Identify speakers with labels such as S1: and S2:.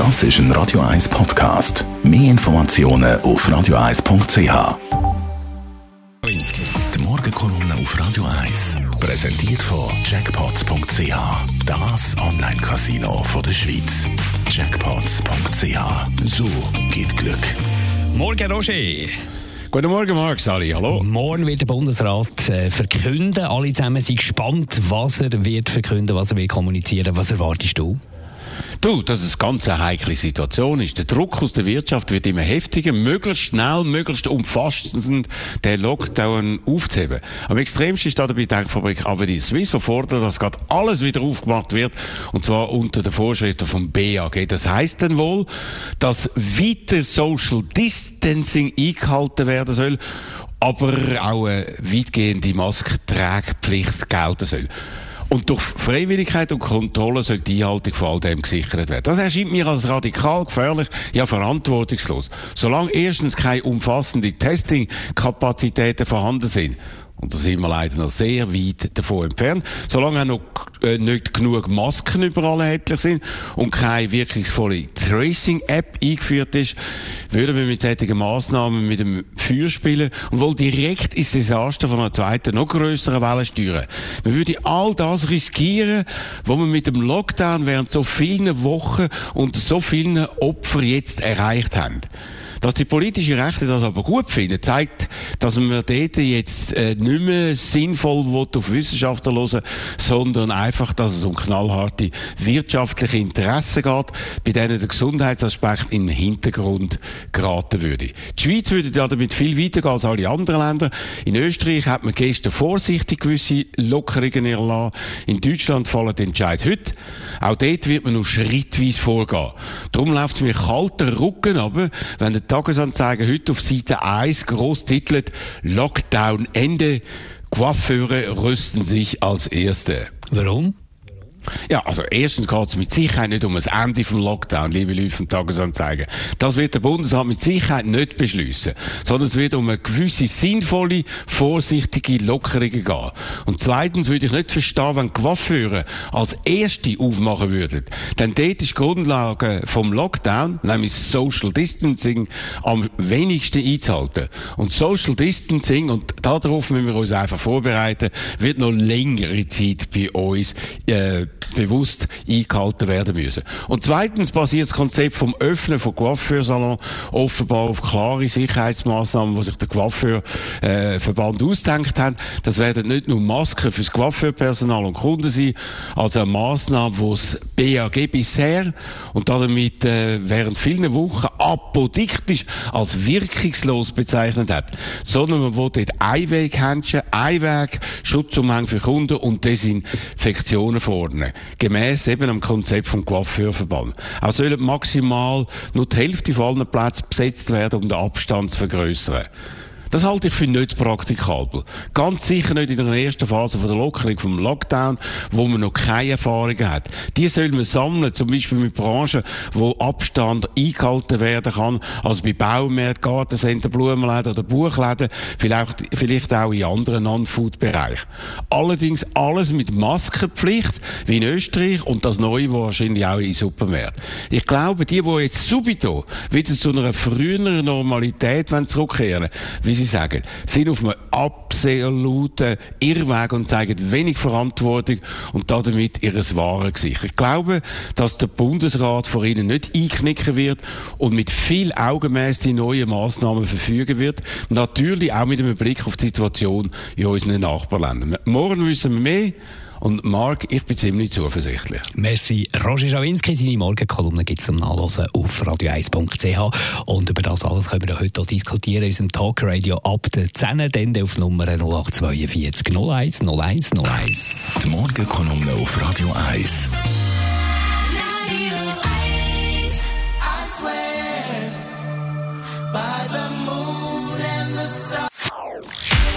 S1: Das ist ein Radio 1 Podcast. Mehr Informationen auf radio1.ch. Die Morgenkolumne auf Radio 1 präsentiert von Jackpots.ch. Das Online-Casino der Schweiz. Jackpots.ch. So geht Glück.
S2: Morgen, Roger.
S3: Guten Morgen, Marc, Sali, hallo.
S2: Morgen wird der Bundesrat äh, verkünden. Alle zusammen sind gespannt, was er wird verkünden, was er wird kommunizieren. Was erwartest du?
S3: Du, dass es ganz eine heikle Situation ist. Der Druck aus der Wirtschaft wird immer heftiger, möglichst schnell, möglichst umfassend den Lockdown aufzuheben. Am extremsten ist da dabei die Denkfabrik Avenir Swiss, die fordert, dass gerade alles wieder aufgemacht wird, und zwar unter den Vorschriften vom BAG. Das heißt dann wohl, dass weiter Social Distancing eingehalten werden soll, aber auch eine weitgehende Maskentragpflicht gelten soll. Und durch Freiwilligkeit und Kontrolle soll die Einhaltung von all dem gesichert werden. Das erscheint mir als radikal gefährlich, ja verantwortungslos. Solange erstens keine umfassende Testing-Kapazitäten vorhanden sind und da sind wir leider noch sehr weit davon entfernt. Solange auch noch äh, nicht genug Masken überall erhältlich sind und keine wirkungsvolle Tracing-App eingeführt ist, würden wir mit solchen Massnahmen mit dem Feuer spielen und wohl direkt ins Desaster von einer zweiten, noch größeren Welle steuern. Wir würden all das riskieren, was wir mit dem Lockdown während so vielen Wochen und so vielen Opfern jetzt erreicht haben. Dass die politische Rechte das aber gut finden, zeigt, dass man dort jetzt äh, nicht mehr sinnvoll auf Wissenschaftler hören sondern einfach, dass es um knallharte wirtschaftliche Interessen geht, bei denen der Gesundheitsaspekt den Hintergrund geraten würde. Die Schweiz würde ja damit viel weiter gehen als alle anderen Länder. In Österreich hat man gestern vorsichtig gewisse Lockerungen erlassen. In Deutschland fallen die Entscheid heute. Auch dort wird man nur schrittweise vorgehen. Darum läuft es mir kalter Rücken aber, wenn der Tagesanzeiger heute auf Seite 1 groß titelt Lockdown Ende. Coiffeure rüsten sich als Erste.
S2: Warum?
S3: Ja, also erstens geht es mit Sicherheit nicht um das Ende vom Lockdown, liebe Leute vom Tagesanzeiger. Das wird der Bundesrat mit Sicherheit nicht beschließen, sondern es wird um eine gewisse sinnvolle, vorsichtige Lockerung gehen. Und zweitens würde ich nicht verstehen, wenn Coiffeure als Erste aufmachen würden. Denn dort ist die Grundlage vom Lockdown, nämlich Social Distancing, am wenigsten einzuhalten. Und Social Distancing, und darauf müssen wir uns einfach vorbereiten, wird noch längere Zeit bei uns äh, bewusst eingehalten werden müssen. Und zweitens basiert das Konzept vom Öffnen von Coiffeursalon offenbar auf klare Sicherheitsmaßnahmen, die sich der Coiffeurverband äh, ausdenkt hat. Das werden nicht nur Masken fürs Coiffeurpersonal und Kunden sein, also eine Maßnahme, die das BAG bisher und damit äh, während vielen Wochen apodiktisch als wirkungslos bezeichnet hat, sondern man will dort Einweghändchen, Einweg, Schutzumhang für Kunden und Desinfektionen fordern können. Gemäss eben am Konzept vom Coiffeurverband. Auch sollen maximal nur die Hälfte von allen Plätzen besetzt werden, um den Abstand zu vergrößern. Das halte ich für nicht praktikabel. Ganz sicher nicht in der ersten Phase von der Lockerung vom Lockdown, wo man noch keine Erfahrungen hat. Die soll man sammeln, zum Beispiel mit Branchen, wo Abstand eingehalten werden kann, also bei Baumärkten, Gartencenter, Blumenläden oder Buchläden, vielleicht, vielleicht auch in anderen Non-Food-Bereichen. Allerdings alles mit Maskenpflicht, wie in Österreich, und das Neue wahrscheinlich auch in Supermärkten. Ich glaube, die, die jetzt subito wieder zu einer früheren Normalität zurückkehren wollen, Sie sagen, sind auf einem absoluten Irrweg und zeigen wenig Verantwortung und damit ihr wahres Gesicht. Ich glaube, dass der Bundesrat vor ihnen nicht einknicken wird und mit viel Augenmaß die neuen Massnahmen verfügen wird. Natürlich auch mit einem Blick auf die Situation in unseren Nachbarländern. Morgen wissen wir mehr. Und Marc, ich bin ziemlich zuversichtlich.
S2: Merci. Roger Schawinski, seine Morgenkolumne gibt es zum Nachlesen auf radio1.ch. Und über das alles können wir heute auch diskutieren in unserem Talkradio ab der 10. Dann auf Nummer 0842 01 01 01.
S1: Die Morgenkolumne auf Radio 1.